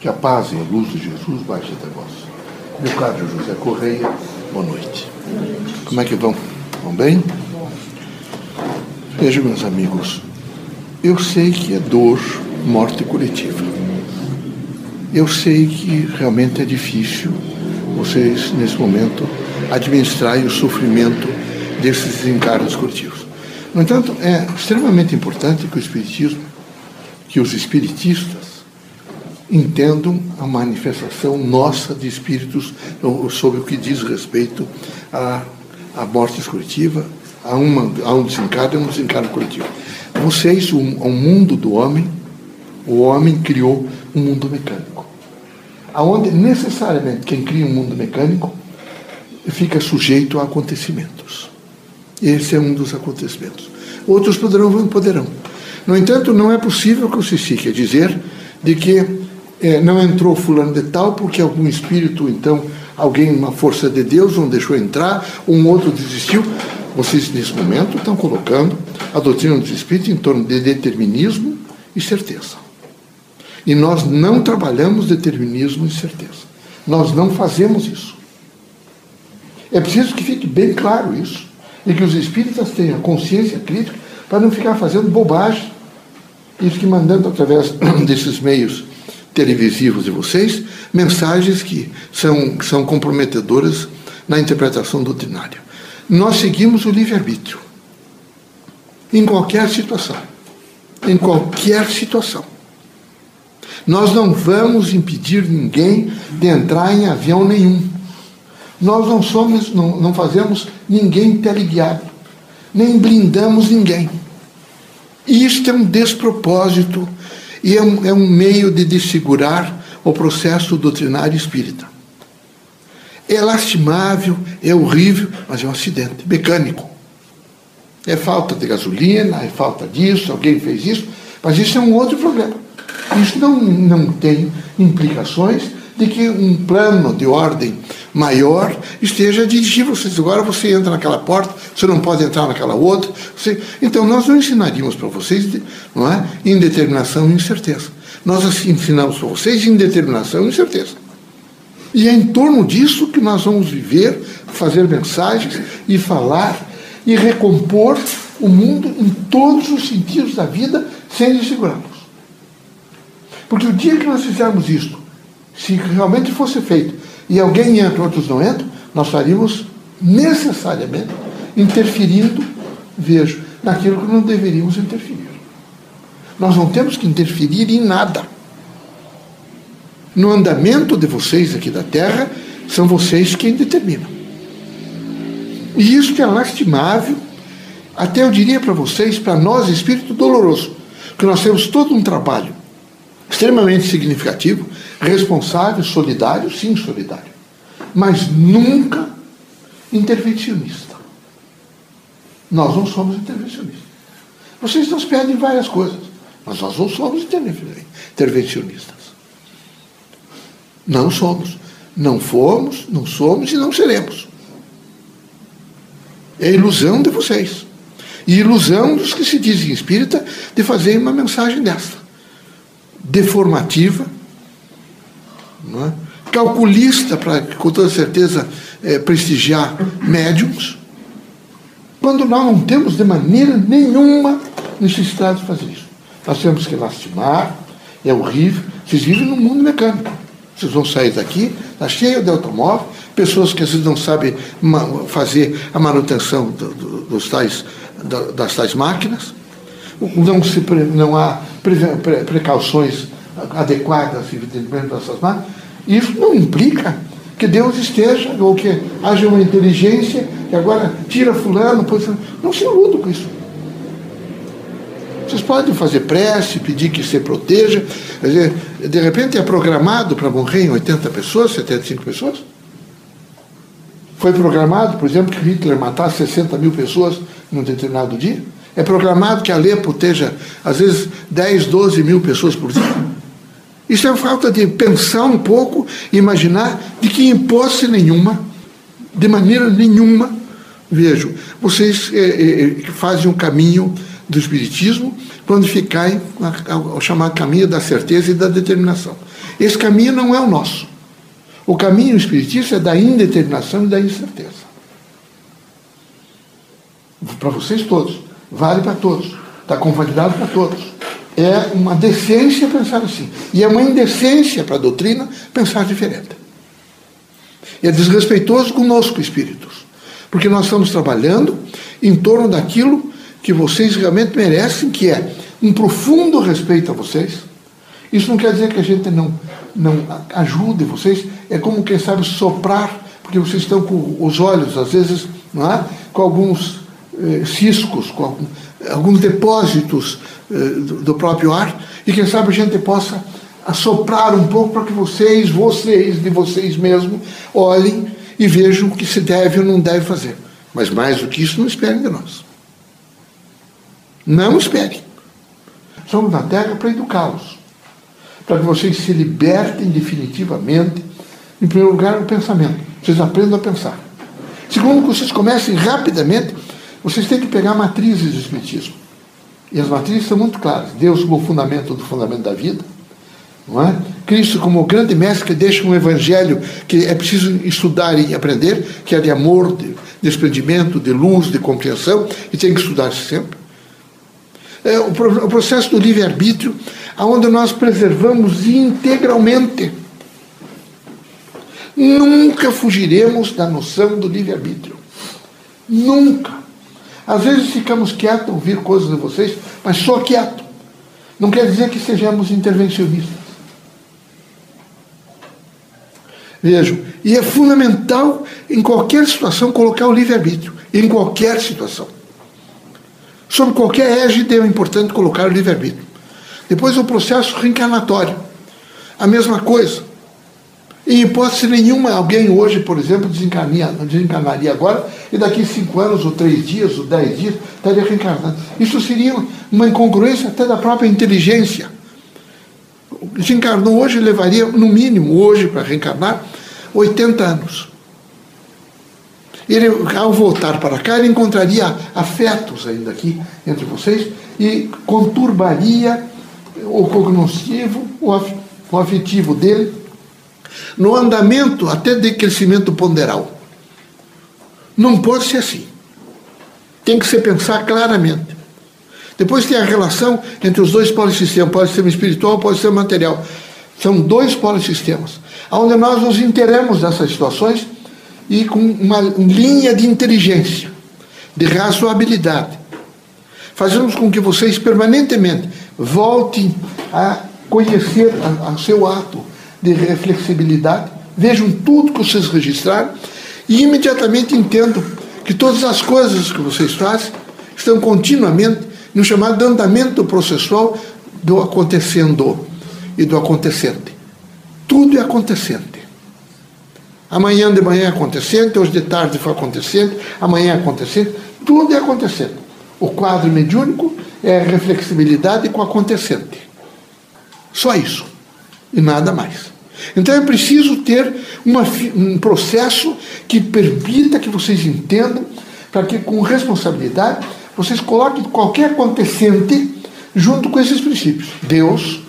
Que a paz e a luz de Jesus baixe até vós. Caro José Correia, boa noite. Como é que vão? Vão bem? Vejam, meus amigos, eu sei que é dor, morte coletiva. Eu sei que realmente é difícil vocês, nesse momento, administrarem o sofrimento desses desencargos coletivos. No entanto, é extremamente importante que o Espiritismo, que os espiritistas, entendam a manifestação nossa de espíritos sobre o que diz respeito à, à morte coletiva, a, uma, a um desencargo e um desencargo coletivo. Vocês, o, o mundo do homem, o homem criou um mundo mecânico. Aonde necessariamente quem cria um mundo mecânico fica sujeito a acontecimentos. Esse é um dos acontecimentos. Outros poderão, poderão. No entanto, não é possível que o se fique a dizer de que é, não entrou fulano de tal porque algum espírito, então, alguém, uma força de Deus, não deixou entrar, um outro desistiu. Vocês, nesse momento, estão colocando a doutrina dos espíritos em torno de determinismo e certeza. E nós não trabalhamos determinismo e certeza. Nós não fazemos isso. É preciso que fique bem claro isso. E que os espíritas tenham consciência crítica para não ficar fazendo bobagem. Isso que mandando através desses meios televisivos de vocês mensagens que são, são comprometedoras na interpretação doutrinária. Nós seguimos o livre-arbítrio. Em qualquer situação. Em qualquer situação. Nós não vamos impedir ninguém de entrar em avião nenhum. Nós não somos, não, não fazemos ninguém teleguiado, nem blindamos ninguém. Isto é um despropósito e é um, é um meio de desfigurar o processo doutrinário espírita. É lastimável, é horrível, mas é um acidente mecânico. É falta de gasolina, é falta disso, alguém fez isso, mas isso é um outro problema. Isso não, não tem implicações de que um plano de ordem maior esteja a dirigir vocês. Agora você entra naquela porta, você não pode entrar naquela outra. Você... Então, nós não ensinaríamos para vocês não é? indeterminação e incerteza. Nós assim ensinamos para vocês indeterminação e incerteza. E é em torno disso que nós vamos viver, fazer mensagens e falar e recompor o mundo em todos os sentidos da vida sem desfigurá-los. Porque o dia que nós fizermos isto, se realmente fosse feito, e alguém entra, outros não entram, nós estaríamos necessariamente interferindo, vejo, naquilo que não deveríamos interferir. Nós não temos que interferir em nada. No andamento de vocês aqui da Terra, são vocês quem determinam. E isso que é lastimável, até eu diria para vocês, para nós, espírito doloroso, que nós temos todo um trabalho extremamente significativo, responsável, solidário, sim, solidário, mas nunca intervencionista. Nós não somos intervencionistas. Vocês nos pedem várias coisas, mas nós não somos intervencionistas. Não somos. Não fomos, não somos e não seremos. É ilusão de vocês. E ilusão dos que se dizem espírita de fazer uma mensagem desta deformativa, é? calculista para, com toda certeza, é, prestigiar médiums, quando nós não temos de maneira nenhuma necessidade de fazer isso. Nós temos que lastimar, é horrível. Vocês vivem num mundo mecânico. Vocês vão sair daqui, está cheio de automóvel, pessoas que às vezes não sabem fazer a manutenção do, do, dos tais, das tais máquinas, não, se, não há precauções adequadas, evidentemente, dessas máquinas, isso não implica que Deus esteja, ou que haja uma inteligência que agora tira fulano, pois não se iluda com isso. Vocês podem fazer prece, pedir que se proteja. Dizer, de repente é programado para morrer em 80 pessoas, 75 pessoas. Foi programado, por exemplo, que Hitler matasse 60 mil pessoas num determinado dia. É programado que Alepo esteja, às vezes, 10, 12 mil pessoas por dia. Isso é falta de pensar um pouco, imaginar de que, em posse nenhuma, de maneira nenhuma, vejo, vocês é, é, fazem o um caminho do Espiritismo quando ficarem ao chamado caminho da certeza e da determinação. Esse caminho não é o nosso. O caminho espiritista é da indeterminação e da incerteza. Para vocês todos. Vale para todos. Está convalidado para todos. É uma decência pensar assim. E é uma indecência para a doutrina pensar diferente. E é desrespeitoso conosco, espíritos. Porque nós estamos trabalhando em torno daquilo que vocês realmente merecem, que é um profundo respeito a vocês. Isso não quer dizer que a gente não, não ajude vocês, é como, quem sabe, soprar, porque vocês estão com os olhos, às vezes, não é? com alguns eh, ciscos, com algum, alguns depósitos eh, do, do próprio ar, e quem sabe a gente possa assoprar um pouco para que vocês, vocês, de vocês mesmos, olhem e vejam o que se deve ou não deve fazer. Mas mais do que isso, não esperem de nós. Não esperem. Somos na Terra para educá-los, para que vocês se libertem definitivamente, em primeiro lugar, no pensamento. Vocês aprendam a pensar. Segundo, que vocês comecem rapidamente, vocês têm que pegar matrizes do Espiritismo. E as matrizes são muito claras. Deus como fundamento do fundamento da vida. Não é? Cristo como o grande mestre que deixa um evangelho que é preciso estudar e aprender, que é de amor, de desprendimento, de luz, de compreensão, e tem que estudar sempre é, o, o processo do livre-arbítrio, onde nós preservamos integralmente. Nunca fugiremos da noção do livre-arbítrio. Nunca. Às vezes ficamos quietos ouvir coisas de vocês, mas só quieto. Não quer dizer que sejamos intervencionistas. Vejam, e é fundamental em qualquer situação colocar o livre-arbítrio, em qualquer situação. Sobre qualquer égide é importante colocar o livre-arbítrio. Depois o processo reencarnatório. A mesma coisa. Em hipótese nenhuma, alguém hoje, por exemplo, desencarnaria, agora e daqui cinco anos, ou três dias, ou dez dias, estaria reencarnando. Isso seria uma incongruência até da própria inteligência. Desencarnou hoje, levaria, no mínimo, hoje, para reencarnar, 80 anos ele, ao voltar para cá, ele encontraria afetos ainda aqui entre vocês e conturbaria o cognitivo, o afetivo dele, no andamento até de crescimento ponderal. Não pode ser assim. Tem que se pensar claramente. Depois tem a relação entre os dois polissistemas, polissistema espiritual e polissistema material. São dois polissistemas, onde nós nos interemos dessas situações e com uma linha de inteligência, de razoabilidade. Fazemos com que vocês permanentemente voltem a conhecer o seu ato de reflexibilidade, vejam tudo que vocês registraram e imediatamente entendam que todas as coisas que vocês fazem estão continuamente no chamado andamento processual do acontecendo e do acontecente. Tudo é acontecente. Amanhã de manhã é acontecendo, hoje de tarde foi acontecendo, amanhã é acontecendo, tudo é acontecendo. O quadro mediúnico é a reflexibilidade com o acontecente. Só isso. E nada mais. Então é preciso ter uma, um processo que permita que vocês entendam, para que com responsabilidade vocês coloquem qualquer acontecente junto com esses princípios. Deus,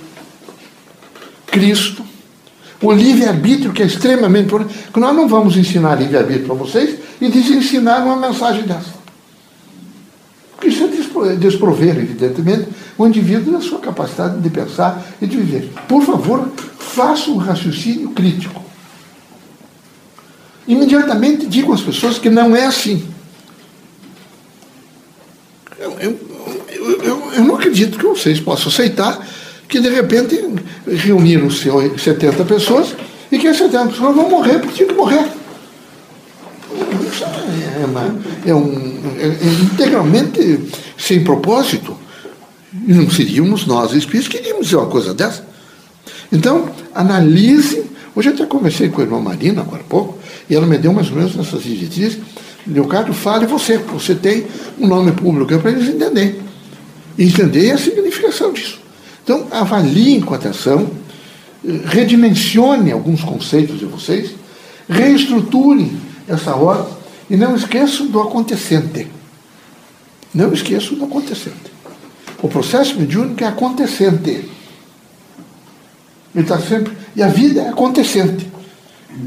Cristo, o livre-arbítrio, que é extremamente importante, nós não vamos ensinar livre-arbítrio para vocês e desensinar uma mensagem dessa. Isso desprover, evidentemente, o indivíduo da sua capacidade de pensar e de viver. Por favor, faça um raciocínio crítico. Imediatamente digam às pessoas que não é assim. Eu, eu, eu, eu não acredito que vocês possam aceitar que de repente reuniram-se 70 pessoas e que as 70 pessoas vão morrer porque tinham que morrer. É, uma, é, um, é, é integralmente sem propósito. Não seríamos nós espíritos que iríamos dizer uma coisa dessa. Então, analise. Hoje eu até conversei com a irmã Marina agora há pouco, e ela me deu mais ou menos essas diretrizes. Leocádio, fale você, você tem um nome público para eles entenderem. Entender a significação disso. Então, avaliem com atenção, redimensione alguns conceitos de vocês, reestruturem essa ordem e não esqueçam do acontecente. Não esqueçam do acontecente. O processo mediúnico é acontecente. Ele está sempre. E a vida é acontecente.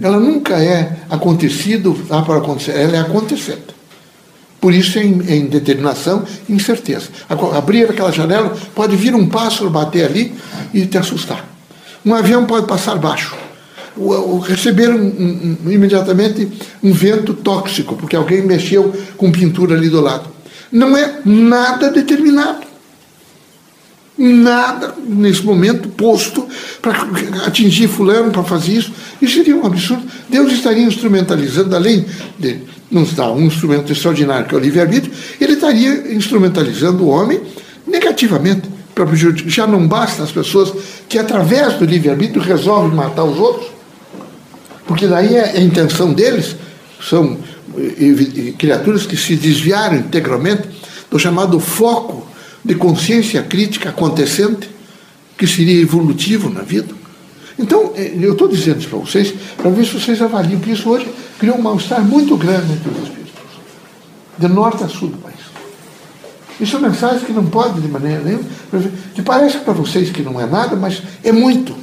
Ela nunca é acontecido, ah, para acontecer, ela é acontecente. Por isso é indeterminação e incerteza. Abrir aquela janela, pode vir um pássaro bater ali e te assustar. Um avião pode passar baixo. Receber um, um, imediatamente um vento tóxico, porque alguém mexeu com pintura ali do lado. Não é nada determinado nada nesse momento posto para atingir fulano, para fazer isso. Isso seria um absurdo. Deus estaria instrumentalizando, além de nos dar um instrumento extraordinário que é o livre-arbítrio, ele estaria instrumentalizando o homem negativamente. Já não basta as pessoas que, através do livre-arbítrio, resolvem matar os outros, porque daí é a intenção deles, são criaturas que se desviaram integralmente do chamado foco de consciência crítica acontecente, que seria evolutivo na vida. Então, eh, eu estou dizendo isso para vocês, para ver se vocês avaliam, porque isso hoje criou um mal-estar muito grande entre os espíritos, de norte a sul do país. Isso são mensagens que não podem, de maneira nenhuma, que parece para vocês que não é nada, mas é muito.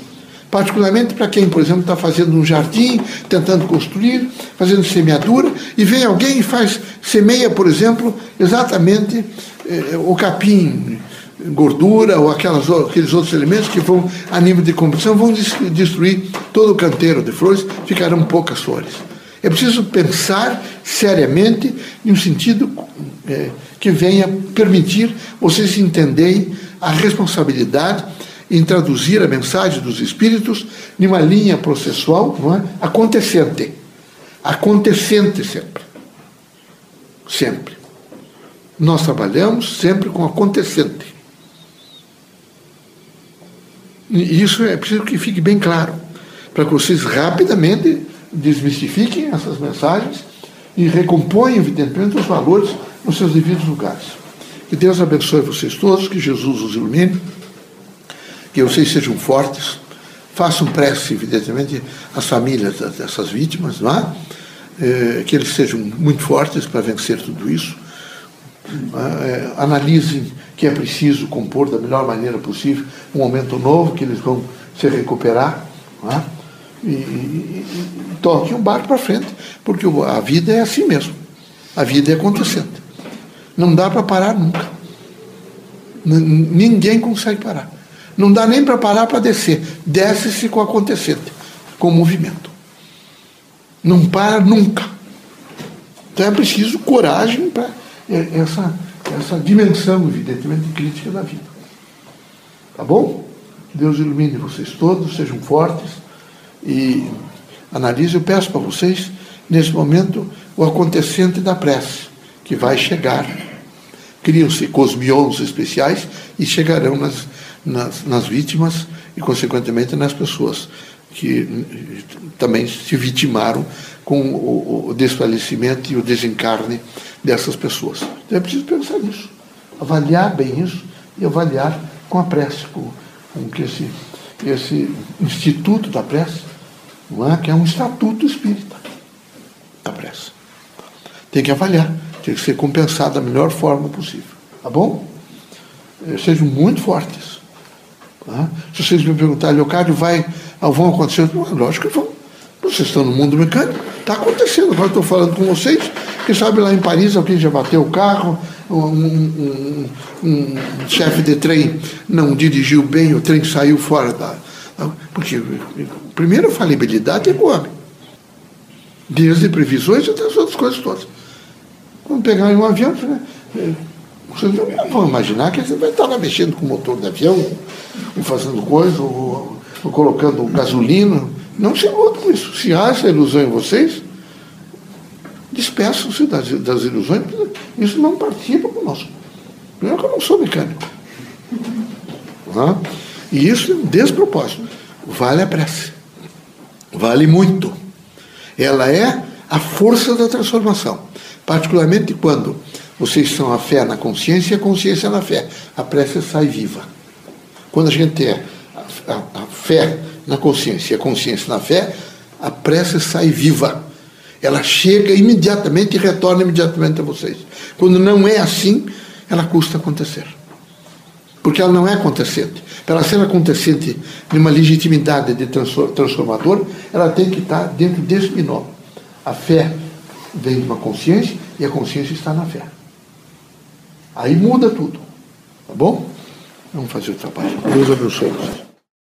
Particularmente para quem, por exemplo, está fazendo um jardim, tentando construir, fazendo semeadura, e vem alguém e faz, semeia, por exemplo, exatamente eh, o capim, gordura ou aquelas, aqueles outros elementos que vão, a nível de composição, vão destruir todo o canteiro de flores, ficarão poucas flores. É preciso pensar seriamente em um sentido é, que venha permitir vocês entenderem a responsabilidade em traduzir a mensagem dos Espíritos em uma linha processual não é? acontecente. Acontecente sempre. Sempre. Nós trabalhamos sempre com acontecente. E isso é preciso que fique bem claro, para que vocês rapidamente desmistifiquem essas mensagens e recomponham, evidentemente, os valores nos seus devidos lugares. Que Deus abençoe vocês todos, que Jesus os ilumine, que vocês sejam fortes, façam prece, evidentemente, às famílias dessas vítimas, não é? é que eles sejam muito fortes para vencer tudo isso é, analisem que é preciso compor da melhor maneira possível um momento novo, que eles vão se recuperar, é? e, e, e, toquem o barco para frente, porque a vida é assim mesmo. A vida é acontecendo. Não dá para parar nunca. Ninguém consegue parar. Não dá nem para parar para descer. Desce-se com acontecente, com movimento. Não para nunca. Então é preciso coragem para é essa, essa dimensão, evidentemente, crítica da vida. Tá bom? Deus ilumine vocês todos, sejam fortes e analise. Eu peço para vocês, nesse momento, o acontecente da prece, que vai chegar. Criam-se cosmions especiais e chegarão nas, nas, nas vítimas e, consequentemente, nas pessoas que também se vitimaram com o, o desfalecimento e o desencarne dessas pessoas. Então é preciso pensar nisso, avaliar bem isso e avaliar com a prece, com, com que esse, esse instituto da prece, é? que é um estatuto espírita da prece. Tem que avaliar, tem que ser compensado da melhor forma possível. Tá bom? Eh, sejam muito fortes. Tá? Se vocês me perguntarem, Leocádio, vai, vão acontecer? Lógico que vão. Vocês estão no mundo mecânico, está acontecendo. Agora estou falando com vocês, quem sabe lá em Paris alguém já bateu o carro, um, um, um, chefe de trem não dirigiu bem, o trem saiu fora da. Porque, primeiro, a falibilidade é boa. Desde previsões até as outras coisas todas. Quando pegar um avião, né, vocês não vão imaginar que você vai estar lá mexendo com o motor do avião, ou fazendo coisa, ou, ou colocando gasolina. Não se iludam com isso. Se há essa ilusão em vocês, despeçam-se das, das ilusões, isso não participa conosco. Primeiro que eu não sou mecânico. E isso é um despropósito. Vale a prece. Vale muito. Ela é a força da transformação. Particularmente quando vocês são a fé na consciência e a consciência na fé. A prece sai viva. Quando a gente é a, a, a fé na consciência e a consciência na fé, a prece sai viva ela chega imediatamente e retorna imediatamente a vocês. Quando não é assim, ela custa acontecer. Porque ela não é acontecente. Para ela ser acontecente numa legitimidade de transformador, ela tem que estar dentro desse binômio. A fé vem de uma consciência e a consciência está na fé. Aí muda tudo. Tá bom? Vamos fazer o trabalho. Deus abençoe vocês.